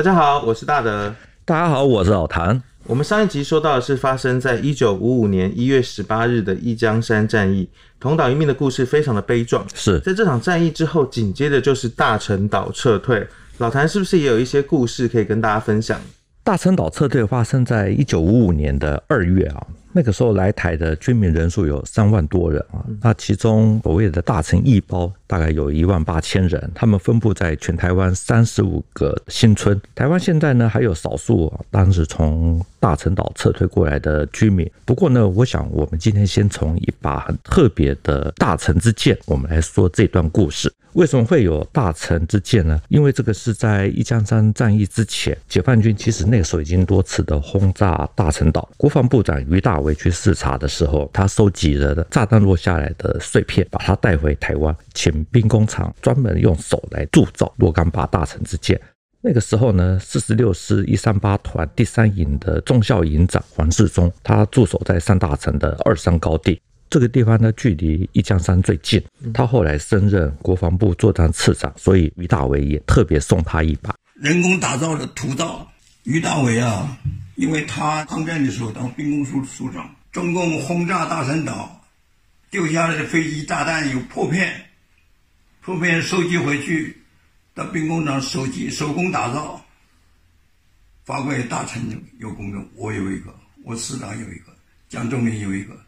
大家好，我是大德。大家好，我是老谭。我们上一集说到的是发生在一九五五年一月十八日的一江山战役，同岛一命的故事非常的悲壮。是在这场战役之后，紧接着就是大陈岛撤退。老谭是不是也有一些故事可以跟大家分享？大陈岛撤退发生在一九五五年的二月啊。那个时候来台的军民人数有三万多人啊，那其中所谓的大城一包大概有一万八千人，他们分布在全台湾三十五个新村。台湾现在呢还有少数当时从大陈岛撤退过来的居民。不过呢，我想我们今天先从一把很特别的大城之剑，我们来说这段故事。为什么会有大陈之剑呢？因为这个是在一江山战役之前，解放军其实那个时候已经多次的轰炸大陈岛。国防部长于大为去视察的时候，他收集了炸弹落下来的碎片，把它带回台湾，请兵工厂专门用手来铸造若干把大陈之剑。那个时候呢，四十六师一三八团第三营的中校营长黄世忠，他驻守在上大陈的二三高地。这个地方呢，距离一江山最近。他后来升任国防部作战次长，所以于大伟也特别送他一把人工打造的屠刀。于大伟啊，因为他抗战的时候当兵工处处长，中共轰炸大陈岛，丢下来的飞机炸弹有破片，破片收集回去，到兵工厂手机手工打造，发给大陈有功的，我有一个，我师长有一个，蒋仲明有一个。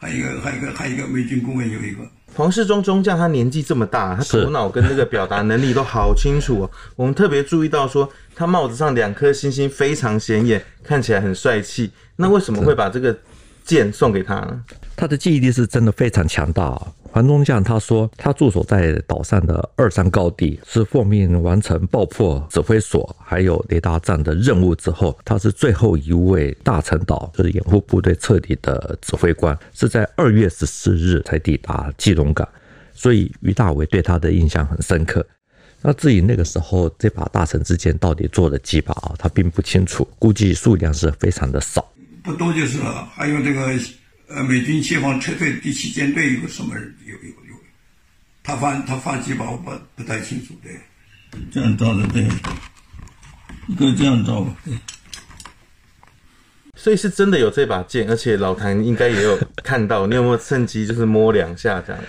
还有一个，还有一个，还有一个美军顾问有一个黄世忠中将，他年纪这么大，他头脑跟那个表达能力都好清楚哦。我们特别注意到说，他帽子上两颗星星非常显眼，看起来很帅气。那为什么会把这个剑送给他？他的记忆力是真的非常强大。黄中将他说，他驻守在岛上的二三高地，是奉命完成爆破指挥所还有雷达站的任务之后，他是最后一位大陈岛就是掩护部队撤离的指挥官，是在二月十四日才抵达基隆港，所以于大维对他的印象很深刻。那至于那个时候这把大陈之剑到底做了几把啊，他并不清楚，估计数量是非常的少，不多就是了。还有这个。呃，美军解放撤退第七舰队有个什么人？有有有，他发他发几把我不不太清楚，对，这样照的对，一个这样照吧，对。所以是真的有这把剑，而且老谭应该也有看到，你有没有趁机就是摸两下这样？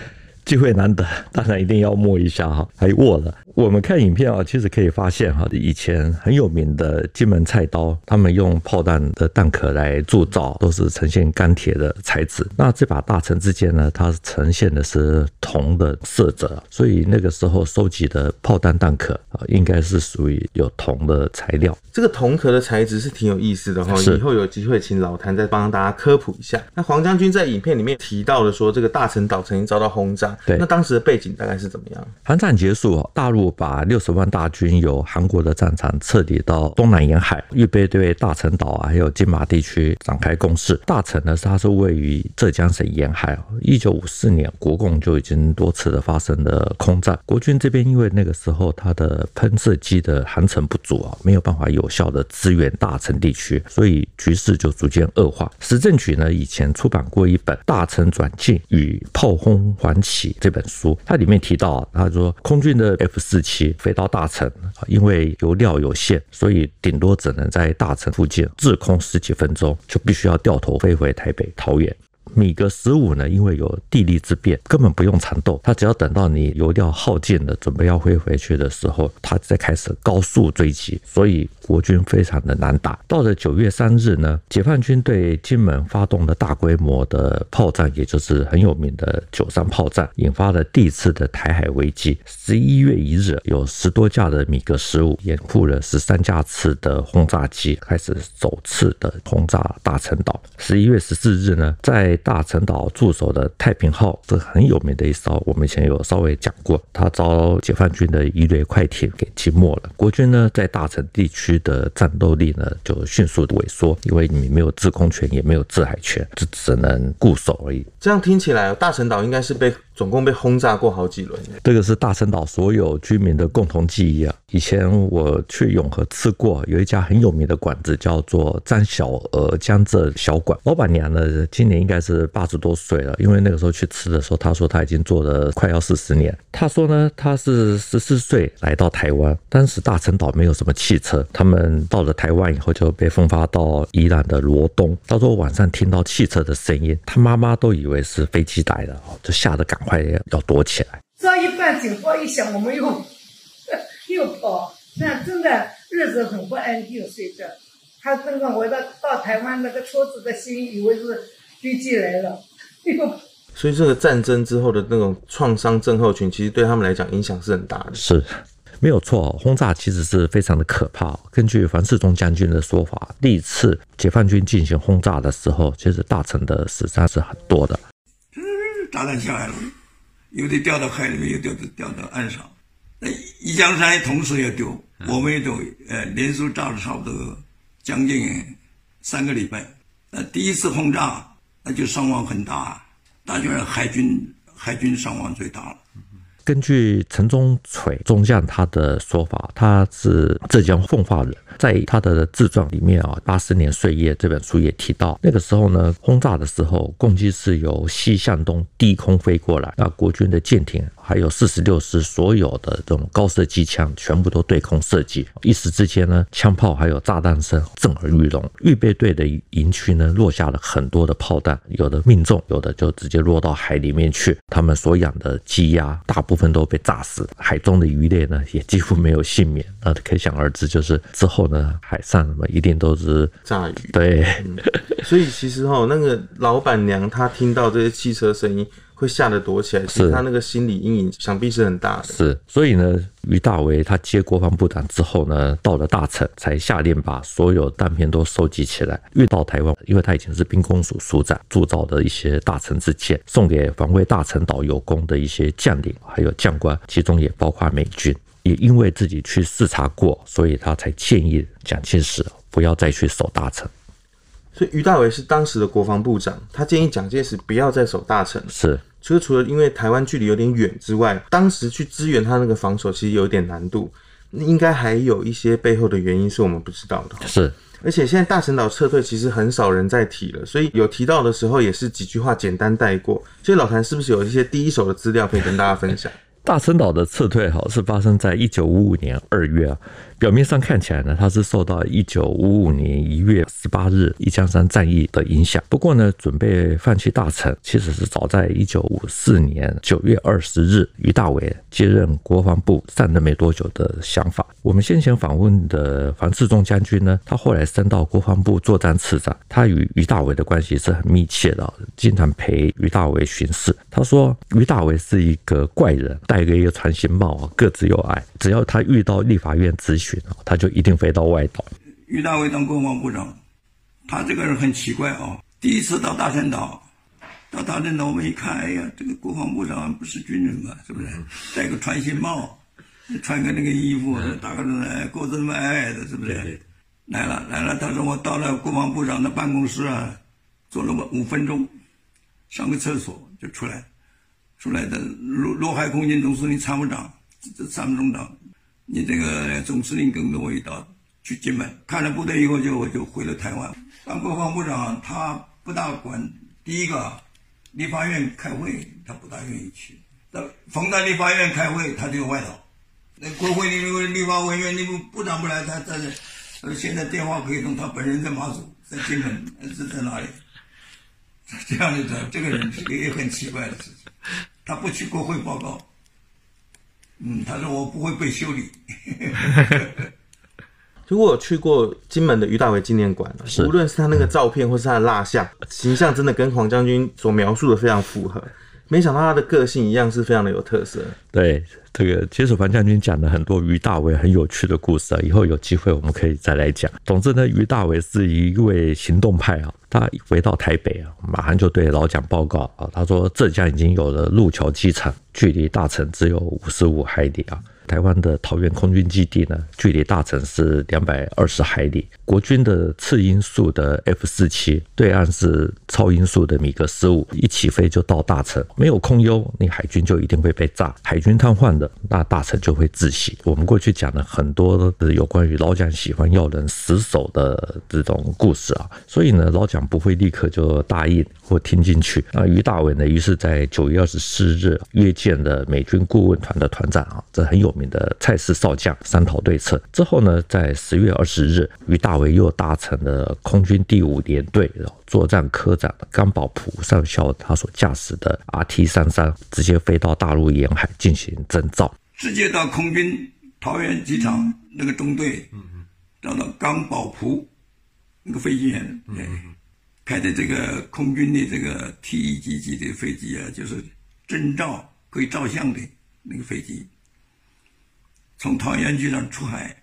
机会难得，当然一定要摸一下哈，还握了。我们看影片啊，其实可以发现哈，以前很有名的金门菜刀，他们用炮弹的弹壳来铸造，都是呈现钢铁的材质。那这把大陈之剑呢，它呈现的是铜的色泽，所以那个时候收集的炮弹弹壳啊，应该是属于有铜的材料。这个铜壳的材质是挺有意思的哈，以后有机会请老谭再帮大家科普一下。那黄将军在影片里面提到了说，这个大陈岛曾经遭到轰炸，对，那当时的背景大概是怎么样？韩战结束，大陆。把六十万大军由韩国的战场撤离到东南沿海，预备对大陈岛啊还有金马地区展开攻势。大陈呢，它是位于浙江省沿海。一九五四年，国共就已经多次的发生了空战。国军这边因为那个时候它的喷射机的航程不足啊，没有办法有效的支援大陈地区，所以局势就逐渐恶化。史政局呢以前出版过一本《大陈转进与炮轰还起》这本书，它里面提到，他说空军的 F 四期飞到大城，因为油料有限，所以顶多只能在大城附近滞空十几分钟，就必须要掉头飞回台北桃园。米格十五呢，因为有地利之便，根本不用缠斗，他只要等到你油料耗尽了，准备要飞回去的时候，他再开始高速追击，所以国军非常的难打。到了九月三日呢，解放军对金门发动了大规模的炮战，也就是很有名的九三炮战，引发了第一次的台海危机。十一月一日，有十多架的米格十五掩护了十三架次的轰炸机，开始首次的轰炸大陈岛。十一月十四日呢，在大陈岛驻守的太平号，是很有名的一艘，我们以前有稍微讲过，它遭解放军的一列快艇给击没了。国军呢，在大陈地区的战斗力呢，就迅速萎缩，因为你没有制空权，也没有制海权，就只能固守而已。这样听起来，大陈岛应该是被总共被轰炸过好几轮。这个是大陈岛所有居民的共同记忆啊。以前我去永和吃过，有一家很有名的馆子，叫做张小娥江浙小馆。老板娘呢，今年应该是八十多岁了，因为那个时候去吃的时候，她说她已经做了快要四十年。她说呢，她是十四岁来到台湾，当时大陈岛没有什么汽车，他们到了台湾以后就被分发到宜兰的罗东。到时候晚上听到汽车的声音，她妈妈都以为是飞机来了，就吓得赶快要躲起来。这一半警报一响，我们又。又跑，那真的日子很不安定。随着他真的回到到台湾，那个车子的心以为是飞机来了。又，所以这个战争之后的那种创伤症候群，其实对他们来讲影响是很大的。是，没有错，轰炸其实是非常的可怕。根据樊世忠将军的说法，第一次解放军进行轰炸的时候，其实大臣的死伤是很多的。嗯，炸弹下来了，有的掉到海里面，有的掉到岸上。那一江山同时也丢，我们也丢呃连续炸了差不多将近三个礼拜。那，第一次轰炸那就伤亡很大，那就是海军海军伤亡最大了。根据陈忠锤中将他的说法，他是浙江奉化人，在他的自传里面啊，《八十年岁月》这本书也提到，那个时候呢，轰炸的时候，共机是由西向东低空飞过来，那国军的舰艇还有四十六师所有的这种高射机枪全部都对空射击，一时之间呢，枪炮还有炸弹声震耳欲聋，预备队的营区呢落下了很多的炮弹，有的命中，有的就直接落到海里面去，他们所养的鸡鸭大部部分都被炸死，海中的鱼类呢也几乎没有幸免。那可想而知，就是之后呢，海上什么一定都是炸鱼。对，嗯、所以其实哈，那个老板娘她听到这些汽车声音。会吓得躲起来，是他那个心理阴影，想必是很大的。是，所以呢，于大为他接国防部长之后呢，到了大陈，才下令把所有弹片都收集起来，运到台湾。因为他以前是兵工署署长，铸造的一些大陈之剑，送给防卫大陈岛有功的一些将领还有将官，其中也包括美军。也因为自己去视察过，所以他才建议蒋介石不要再去守大陈。所以于大伟是当时的国防部长，他建议蒋介石不要再守大城。是。除了除了因为台湾距离有点远之外，当时去支援他那个防守其实有点难度，应该还有一些背后的原因是我们不知道的。是，而且现在大陈岛撤退其实很少人在提了，所以有提到的时候也是几句话简单带过。所以老谭是不是有一些第一手的资料可以跟大家分享？大陈岛的撤退哈是发生在一九五五年二月啊。表面上看起来呢，它是受到一九五五年一月十八日一江山战役的影响。不过呢，准备放弃大陈，其实是早在一九五四年九月二十日，俞大维接任国防部上任没多久的想法。我们先前访问的黄世忠将军呢，他后来升到国防部作战次长，他与俞大维的关系是很密切的，经常陪俞大维巡视。他说，俞大维是一个怪人，戴个一个船形帽，个子又矮，只要他遇到立法院执行。他就一定飞到外岛。于大伟当国防部长，他这个人很奇怪啊。第一次到大陈岛，到大陈岛我们一看，哎呀，这个国防部长不是军人嘛，是不是？戴个船形帽，穿个那个衣服，大个子，个子那么矮矮的，是不是？来了来了，他说我到了国防部长的办公室啊，坐了五分钟，上个厕所就出来，出来的陆陆海空军总司令参谋长，这参谋总长。你这个总司令跟着我一道去金门，看了部队以后就我就回了台湾。当国防部长，他不大管。第一个，立法院开会，他不大愿意去。那逢到立法院开会，他就外岛。那国会里立法委员，你部部长不来，他在这。现在电话可以通，他本人在马祖，在金门，是在哪里？这样的这这个人是个也很奇怪的事情。他不去国会报告。嗯，他说我不会被修理。如果我去过金门的于大伟纪念馆，无论是他那个照片或是他的蜡像，形象真的跟黄将军所描述的非常符合。没想到他的个性一样是非常的有特色。对，这个接手樊将军讲了很多于大伟很有趣的故事啊，以后有机会我们可以再来讲。总之呢，于大伟是一位行动派啊，他回到台北啊，马上就对老蒋报告啊，他说浙江已经有了路桥机场，距离大城只有五十五海里啊。台湾的桃园空军基地呢，距离大城是两百二十海里。国军的次音速的 F 四七，对岸是超音速的米格十五，一起飞就到大城。没有空优，你海军就一定会被炸。海军瘫痪的，那大城就会窒息。我们过去讲了很多的有关于老蒋喜欢要人死守的这种故事啊，所以呢，老蒋不会立刻就答应或听进去。那于大伟呢，于是在九月二十四日约见了美军顾问团的团长啊，这很有名的蔡氏少将，商讨对策。之后呢，在十月二十日，于大为又搭乘了空军第五联队作战科长冈保普上校他所驾驶的 RT 三三，直接飞到大陆沿海进行征召，直接到空军桃园机场那个中队，找到冈保普那个飞行员，对，开的这个空军的这个 T 一级级的飞机啊，就是征召可以照相的那个飞机，从桃园机场出海，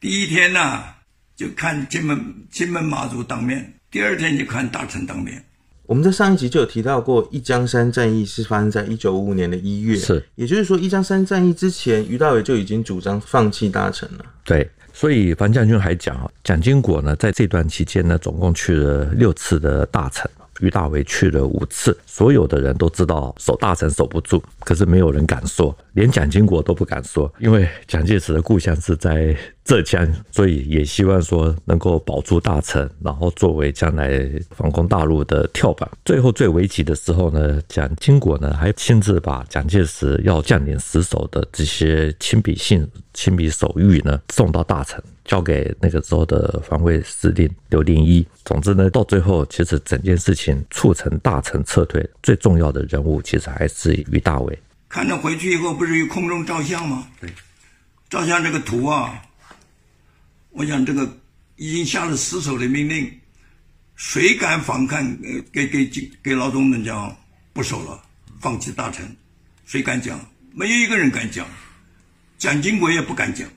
第一天呢、啊。就看金门金门马祖当面，第二天就看大臣当面。我们在上一集就有提到过，一江山战役是发生在一九五五年的一月，是，也就是说，一江山战役之前，于大伟就已经主张放弃大臣了。对，所以樊将军还讲啊，蒋经国呢，在这段期间呢，总共去了六次的大城。于大为去了五次，所有的人都知道守大城守不住，可是没有人敢说，连蒋经国都不敢说，因为蒋介石的故乡是在浙江，所以也希望说能够保住大城，然后作为将来反攻大陆的跳板。最后最危急的时候呢，蒋经国呢还亲自把蒋介石要将领死守的这些亲笔信、亲笔手谕呢送到大城。交给那个时候的防卫司令刘定一。总之呢，到最后，其实整件事情促成大城撤退最重要的人物，其实还是于大伟。看到回去以后，不是有空中照相吗？对，照相这个图啊，我想这个已经下了死守的命令，谁敢反抗？呃，给给给给老总们讲不守了，放弃大臣，谁敢讲？没有一个人敢讲，蒋经国也不敢讲。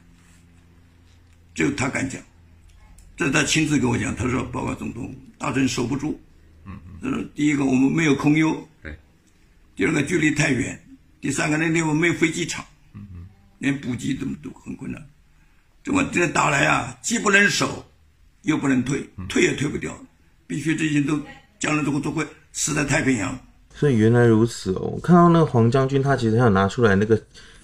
只有他敢讲，这是他亲自跟我讲。他说：“报告总统，大臣守不住。嗯，他说第一个我们没有空优，对；第二个距离太远；第三个那地方没有飞机场，嗯嗯，连补给都都很困难。这么这打来啊，既不能守，又不能退，退也退不掉，必须这些都将来都会都会死在太平洋。所以原来如此哦，我看到那个黄将军，他其实要拿出来那个。”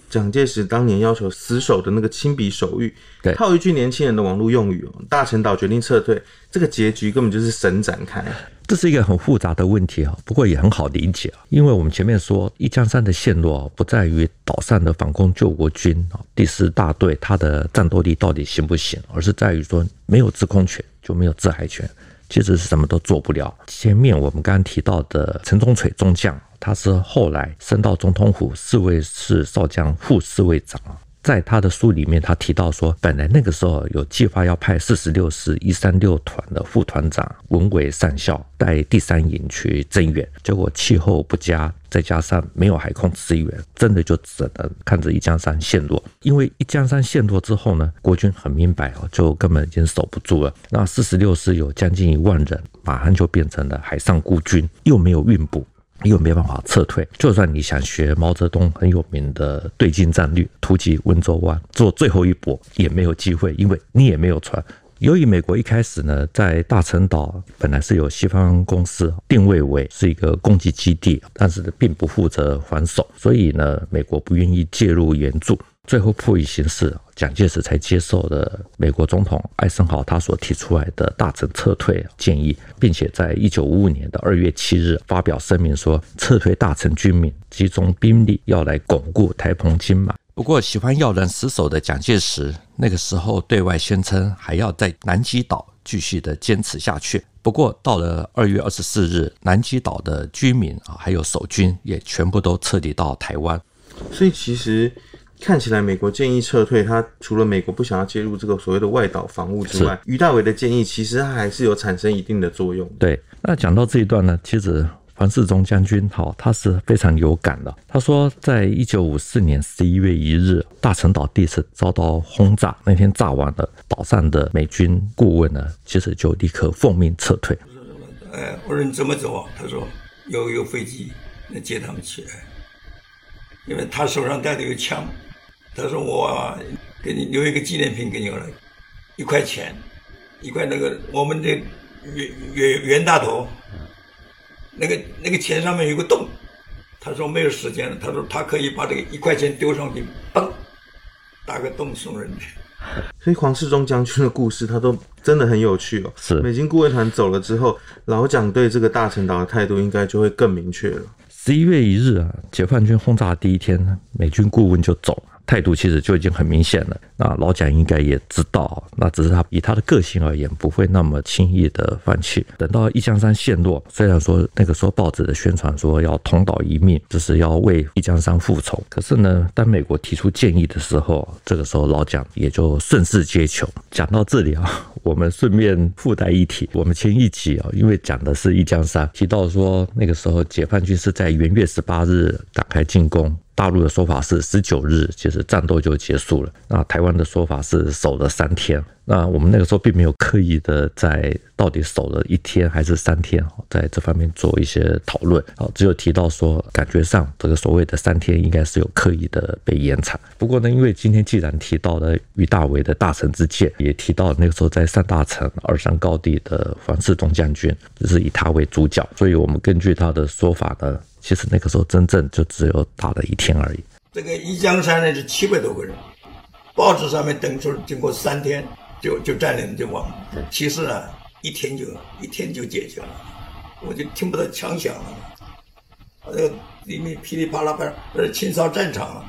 蒋介石当年要求死守的那个亲笔手谕，对，套一句年轻人的网络用语哦，大陈岛决定撤退，这个结局根本就是神展开。这是一个很复杂的问题啊，不过也很好理解啊，因为我们前面说一江山的陷落不在于岛上的反攻救国军啊，第四大队它的战斗力到底行不行，而是在于说没有制空权就没有制海权，其实是什么都做不了。前面我们刚刚提到的陈中锤中将。他是后来升到总统府侍卫室少将副侍卫长，在他的书里面，他提到说，本来那个时候有计划要派四十六师一三六团的副团长文伟上校带第三营去增援，结果气候不佳，再加上没有海空支援，真的就只能看着一江山陷落。因为一江山陷落之后呢，国军很明白哦，就根本已经守不住了。那四十六师有将近一万人，马上就变成了海上孤军，又没有运补。又没办法撤退，就算你想学毛泽东很有名的对进战略，突击温州湾做最后一搏，也没有机会，因为你也没有船。由于美国一开始呢，在大陈岛本来是由西方公司定位为是一个攻击基地，但是并不负责防守，所以呢，美国不愿意介入援助。最后迫于形势，蒋介石才接受了美国总统艾森豪他所提出来的大城撤退建议，并且在一九五五年的二月七日发表声明说，撤退大城军民集中兵力要来巩固台澎金马。不过，喜欢要人死守的蒋介石那个时候对外宣称还要在南极岛继续的坚持下去。不过，到了二月二十四日，南极岛的居民啊，还有守军也全部都撤离到台湾。所以，其实。看起来美国建议撤退，他除了美国不想要介入这个所谓的外岛防务之外，于大伟的建议其实他还是有产生一定的作用。对，那讲到这一段呢，其实黄世忠将军哈，他是非常有感的。他说，在一九五四年十一月一日，大陈岛第一次遭到轰炸，那天炸完了，岛上的美军顾问呢，其实就立刻奉命撤退。哎，我说你怎么走啊？他说有有飞机来接他们起来，因为他手上带的有枪。他说我给你留一个纪念品给你了，一块钱，一块那个我们的袁袁袁大头，那个那个钱上面有个洞，他说没有时间了，他说他可以把这个一块钱丢上去，嘣，打个洞送人去。所以黄世忠将军的故事，他都真的很有趣哦。是美军顾问团走了之后，老蒋对这个大陈岛的态度应该就会更明确了。十一月一日啊，解放军轰炸第一天，美军顾问就走了。态度其实就已经很明显了，那老蒋应该也知道，那只是他以他的个性而言，不会那么轻易的放弃。等到一江山陷落，虽然说那个时候报纸的宣传说要同岛一命，就是要为一江山复仇，可是呢，当美国提出建议的时候，这个时候老蒋也就顺势接球。讲到这里啊，我们顺便附带一提，我们前一集啊，因为讲的是一江山，提到说那个时候解放军是在元月十八日展开进攻。大陆的说法是十九日，其实战斗就结束了。那台湾的说法是守了三天。那我们那个时候并没有刻意的在到底守了一天还是三天，在这方面做一些讨论。啊，只有提到说，感觉上这个所谓的三天应该是有刻意的被延长。不过呢，因为今天既然提到了俞大维的大陈之见，也提到那个时候在上大陈二山高地的黄世忠将军，就是以他为主角，所以我们根据他的说法呢。其实那个时候真正就只有打了一天而已。这个一江山呢是七百多个人，报纸上面登出经过三天就就占领就亡，其实啊一天就一天就解决了，我就听不到枪响了，那个里面噼里啪啦啪，那是清扫战场啊。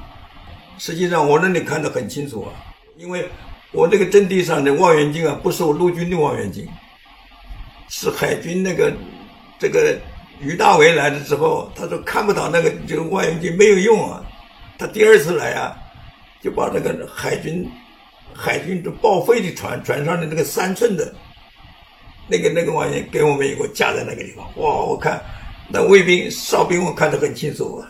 实际上我那里看得很清楚啊，因为我这个阵地上的望远镜啊不是我陆军的望远镜，是海军那个这个。于大为来了之后，他说看不到那个就是望远镜没有用啊。他第二次来啊，就把那个海军海军的报废的船船上的那个三寸的，那个那个望远给我们一个架在那个地方。哇，我看那卫兵哨兵我看得很清楚。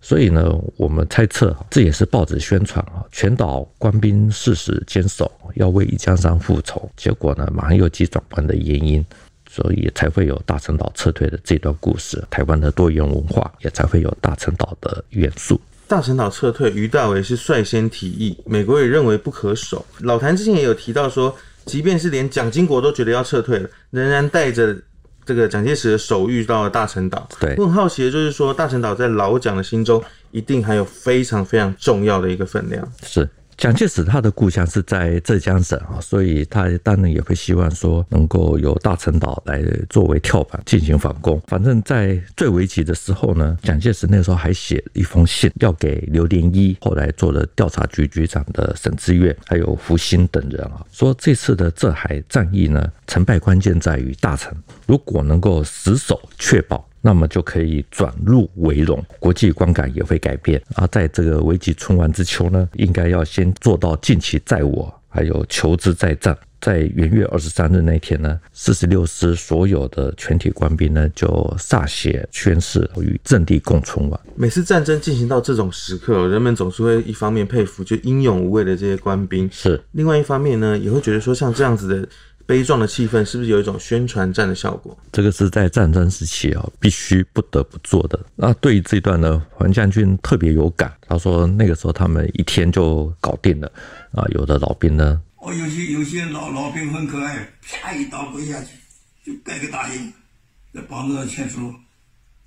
所以呢，我们猜测这也是报纸宣传啊，全岛官兵誓死坚守，要为一江山复仇。结果呢，马上又急转弯的原因。所以才会有大陈岛撤退的这段故事，台湾的多元文化也才会有大陈岛的元素。大陈岛撤退，于大为是率先提议，美国也认为不可守。老谭之前也有提到说，即便是连蒋经国都觉得要撤退了，仍然带着这个蒋介石的手遇到了大陈岛。对，我很好奇的就是说，大陈岛在老蒋的心中一定还有非常非常重要的一个分量。是。蒋介石他的故乡是在浙江省啊，所以他当然也会希望说能够由大陈岛来作为跳板进行反攻。反正，在最危急的时候呢，蒋介石那时候还写了一封信要给刘连一，后来做了调查局局长的沈志愿，还有福星等人啊，说这次的浙海战役呢，成败关键在于大陈，如果能够死守确保。那么就可以转入为荣，国际观感也会改变。而在这个危急存亡之秋呢，应该要先做到尽其在我，还有求之在战。在元月二十三日那天呢，四十六师所有的全体官兵呢，就歃血宣誓与阵地共存亡。每次战争进行到这种时刻，人们总是会一方面佩服就英勇无畏的这些官兵，是另外一方面呢，也会觉得说像这样子的。悲壮的气氛是不是有一种宣传战的效果？这个是在战争时期啊，必须不得不做的。那对于这段呢，黄将军特别有感。他说那个时候他们一天就搞定了啊，有的老兵呢，哦，有些有些老老兵很可爱，啪一刀跪下去，就盖个大印，在膀子上签书，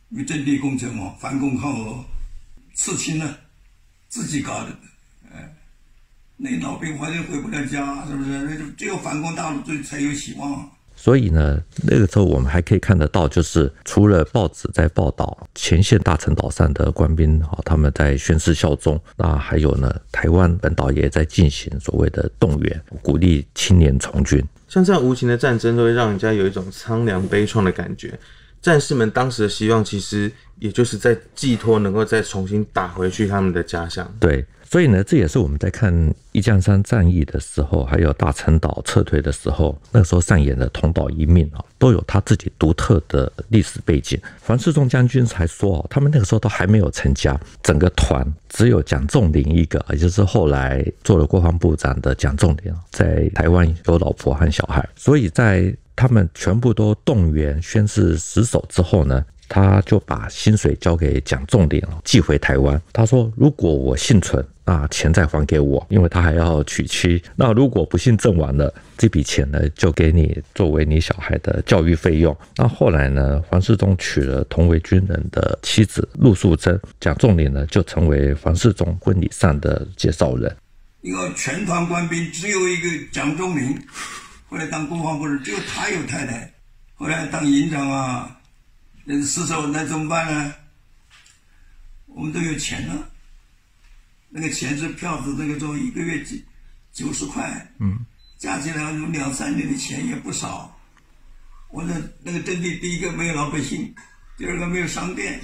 与阵地共存亡，反攻抗俄，刺青呢，自己搞的。那老兵反正回不了家，是不是？那就只有反攻大陆最才有希望。所以呢，那个时候我们还可以看得到，就是除了报纸在报道前线大陈岛上的官兵啊，他们在宣誓效忠，那还有呢，台湾本岛也在进行所谓的动员，鼓励青年从军。像这样无情的战争，都会让人家有一种苍凉悲怆的感觉。战士们当时的希望，其实也就是在寄托能够再重新打回去他们的家乡。对。所以呢，这也是我们在看一江山战役的时候，还有大陈岛撤退的时候，那个时候上演的同岛一命啊，都有他自己独特的历史背景。黄世忠将军才说哦，他们那个时候都还没有成家，整个团只有蒋仲林一个，也就是后来做了国防部长的蒋仲林，在台湾有老婆和小孩，所以在。他们全部都动员宣誓死守之后呢，他就把薪水交给蒋仲林寄回台湾。他说：“如果我幸存，那钱再还给我，因为他还要娶妻。那如果不幸阵亡了，这笔钱呢，就给你作为你小孩的教育费用。”那后来呢，黄世忠娶了同为军人的妻子陆素贞，蒋仲林呢就成为黄世忠婚礼上的介绍人。一个全团官兵只有一个蒋仲林，后来当国防部长，只有他有太太，后来当营长啊。那失手那怎么办呢？我们都有钱了，那个钱是票子，那个时候一个月几九十块，嗯，加起来有两三年的钱也不少。我那那个阵地，第一个没有老百姓，第二个没有商店，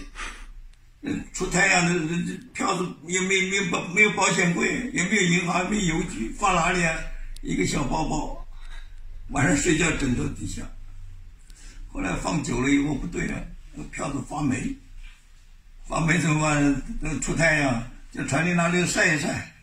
嗯，出太阳的这票子也没没有保没有保险柜，也没有银行，没有邮局，放哪里啊？一个小包包，晚上睡觉枕头底下。后来放久了以后不对了，那票子发霉，发霉怎么办？那出太阳，就船里拿那个晒一晒。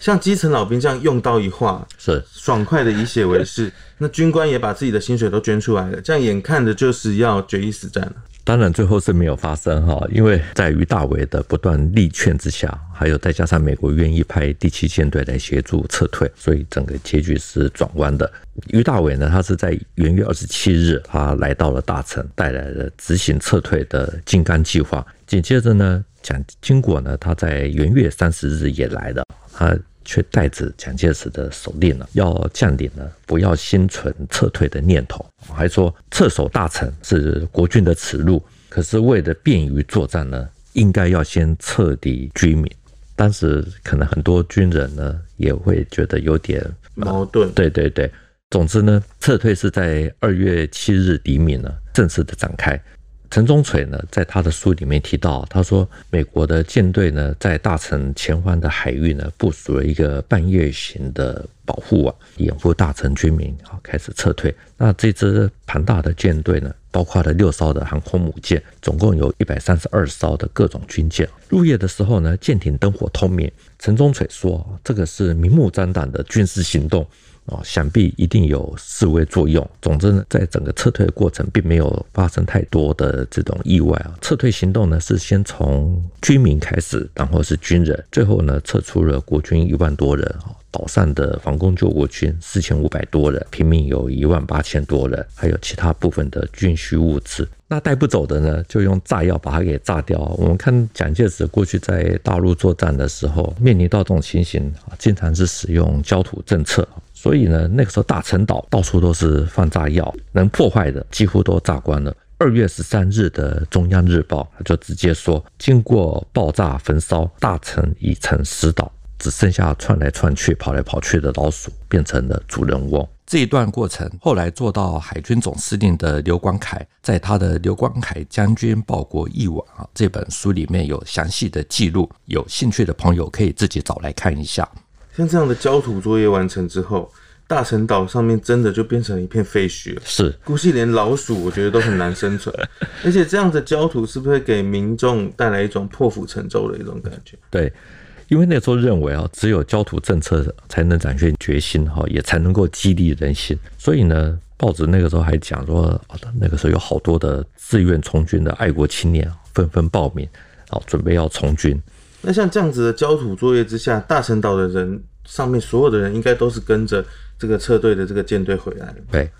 像基层老兵这样用刀一划，是爽快的以血为誓。那军官也把自己的薪水都捐出来了，这样眼看着就是要决一死战了。当然，最后是没有发生哈，因为在于大伟的不断力劝之下，还有再加上美国愿意派第七舰队来协助撤退，所以整个结局是转弯的。于大伟呢，他是在元月二十七日，他来到了大陈，带来了执行撤退的金刚计划。紧接着呢，蒋经国呢，他在元月三十日也来了，他。却带着蒋介石的手令呢，要将领呢不要心存撤退的念头，还说撤守大城是国军的耻辱。可是为了便于作战呢，应该要先彻底居民。当时可能很多军人呢也会觉得有点矛盾。对对对，总之呢，撤退是在二月七日黎明呢正式的展开。陈中锤呢，在他的书里面提到，他说美国的舰队呢，在大城前方的海域呢，部署了一个半月型的保护网，掩护大城军民啊开始撤退。那这支庞大的舰队呢，包括了六艘的航空母舰，总共有一百三十二艘的各种军舰。入夜的时候呢，舰艇灯火通明。陈中锤说，这个是明目张胆的军事行动。哦，想必一定有示威作用。总之呢，在整个撤退的过程，并没有发生太多的这种意外啊。撤退行动呢，是先从居民开始，然后是军人，最后呢，撤出了国军一万多人啊。岛上的防空救国军四千五百多人，平民有一万八千多人，还有其他部分的军需物资。那带不走的呢，就用炸药把它给炸掉。我们看蒋介石过去在大陆作战的时候，面临到这种情形啊，经常是使用焦土政策。所以呢，那个时候大陈岛到处都是放炸药，能破坏的几乎都炸光了。二月十三日的中央日报就直接说，经过爆炸焚烧，大陈已成死岛，只剩下窜来窜去、跑来跑去的老鼠，变成了主人翁。这一段过程，后来做到海军总司令的刘光凯，在他的《刘光凯将军报国忆往》啊这本书里面有详细的记录，有兴趣的朋友可以自己找来看一下。像这样的焦土作业完成之后，大陈岛上面真的就变成一片废墟了。是，估计连老鼠我觉得都很难生存。而且这样的焦土是不是会给民众带来一种破釜沉舟的一种感觉？对，因为那时候认为啊，只有焦土政策才能展现决心哈，也才能够激励人心。所以呢，报纸那个时候还讲说，那个时候有好多的自愿从军的爱国青年纷纷报名，好准备要从军。那像这样子的焦土作业之下，大陈岛的人上面所有的人应该都是跟着这个撤退的这个舰队回来的。对，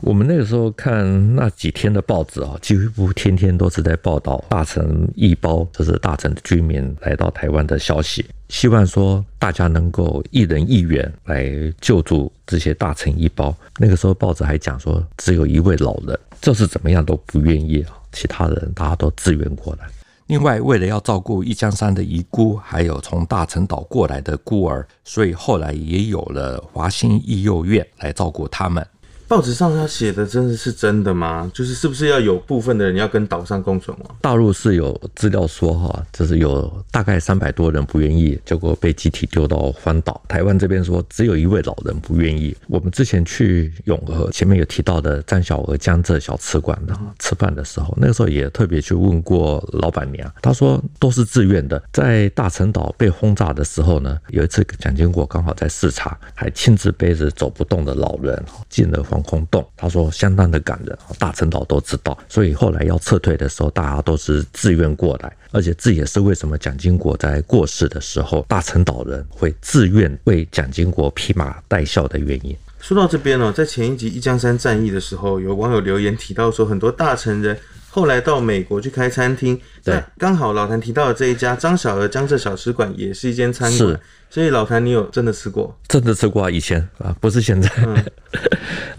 我们那个时候看那几天的报纸啊，几乎天天都是在报道大陈一包，就是大陈的居民来到台湾的消息，希望说大家能够一人一员来救助这些大陈一包。那个时候报纸还讲说，只有一位老人，就是怎么样都不愿意啊，其他人大家都自愿过来。另外，为了要照顾一江山的遗孤，还有从大陈岛过来的孤儿，所以后来也有了华兴义幼院来照顾他们。报纸上他写的真的是真的吗？就是是不是要有部分的人要跟岛上共存亡？大陆是有资料说哈，就是有大概三百多人不愿意，结果被集体丢到荒岛。台湾这边说只有一位老人不愿意。我们之前去永和，前面有提到的张小娥江浙小吃馆的吃饭的时候，那个时候也特别去问过老板娘，她说都是自愿的。在大陈岛被轰炸的时候呢，有一次蒋经国刚好在视察，还亲自背着走不动的老人进了。防空洞，他说相当的感人，大陈岛都知道，所以后来要撤退的时候，大家都是自愿过来，而且这也是为什么蒋经国在过世的时候，大陈岛人会自愿为蒋经国披麻戴孝的原因。说到这边哦，在前一集一江山战役的时候，有网友留言提到说，很多大臣人后来到美国去开餐厅，对，刚好老谭提到的这一家张小娥江浙小吃馆也是一间餐馆，所以老谭你有真的吃过？真的吃过啊，以前啊，不是现在。嗯、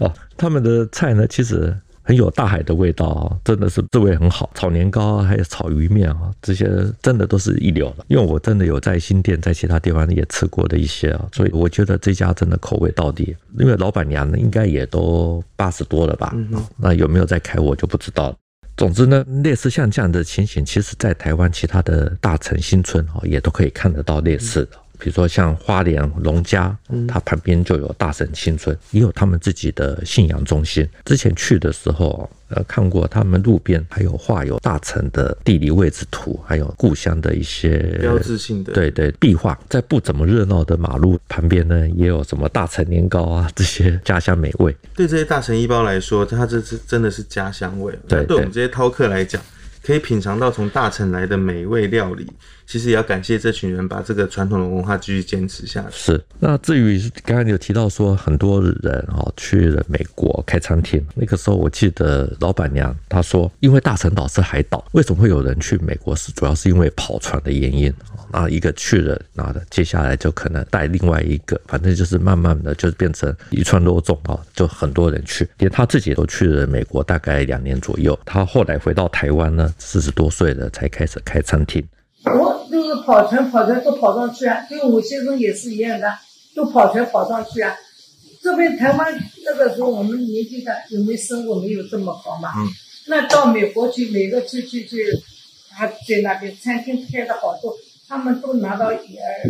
哦，他们的菜呢，其实。很有大海的味道啊，真的是滋味很好。炒年糕啊，还有炒鱼面啊，这些真的都是一流的。因为我真的有在新店，在其他地方也吃过的一些啊，所以我觉得这家真的口味到底。因为老板娘呢，应该也都八十多了吧？那有没有在开，我就不知道。总之呢，类似像这样的情形，其实在台湾其他的大城新村啊，也都可以看得到类似的。比如说像花莲龙家，它旁边就有大神青村，也有他们自己的信仰中心。之前去的时候，呃，看过他们路边还有画有大城的地理位置图，还有故乡的一些标志性的对对壁画。在不怎么热闹的马路旁边呢，也有什么大陈年糕啊这些家乡美味。对这些大陈一包来说，它这是真的是家乡味。对，对我们这些饕客来讲。可以品尝到从大陈来的美味料理，其实也要感谢这群人把这个传统的文化继续坚持下去。是。那至于刚刚有提到说很多人哦去了美国开餐厅，那个时候我记得老板娘她说，因为大陈岛是海岛，为什么会有人去美国？是主要是因为跑船的原因。啊，一个去了，那的接下来就可能带另外一个，反正就是慢慢的就变成一串肉粽啊，就很多人去，连他自己都去了美国大概两年左右。他后来回到台湾呢，四十多岁了才开始开餐厅。我就是跑船，跑船都跑上去啊，跟我先生也是一样的，都跑船跑上去啊。这边台湾那个时候我们年纪大，有没有生活没有这么好嘛？嗯。那到美国去，每个去去去，他在那边餐厅开的好多。他们都拿到呃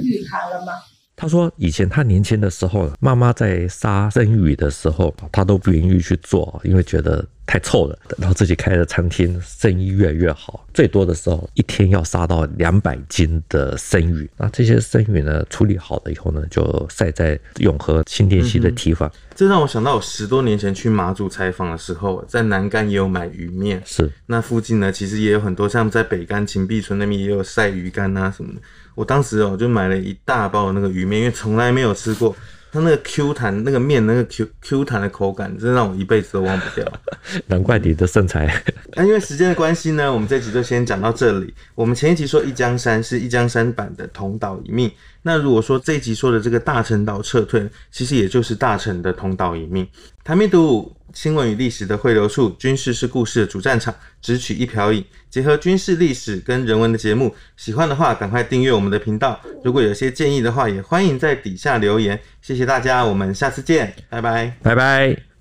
绿卡了嘛？他说，以前他年轻的时候，妈妈在杀生鱼的时候，他都不愿意去做，因为觉得太臭了。等到自己开的餐厅，生意越来越好，最多的时候一天要杀到两百斤的生鱼。那这些生鱼呢，处理好了以后呢，就晒在永和新店溪的堤防。嗯这让我想到，我十多年前去马祖采访的时候，在南竿也有买鱼面。是，那附近呢，其实也有很多，像在北竿秦壁村那边也有晒鱼干啊什么的。我当时哦，就买了一大包的那个鱼面，因为从来没有吃过。它那个 Q 弹，那个面那个 Q Q 弹的口感，真让我一辈子都忘不掉。难怪你的身材。那因为时间的关系呢，我们这集就先讲到这里。我们前一集说一江山是一江山版的同岛一命，那如果说这一集说的这个大陈岛撤退，其实也就是大陈的同岛一命。谭兵读。新闻与历史的汇流处，军事是故事的主战场，只取一瓢饮，结合军事历史跟人文的节目，喜欢的话赶快订阅我们的频道。如果有些建议的话，也欢迎在底下留言。谢谢大家，我们下次见，拜拜，拜拜。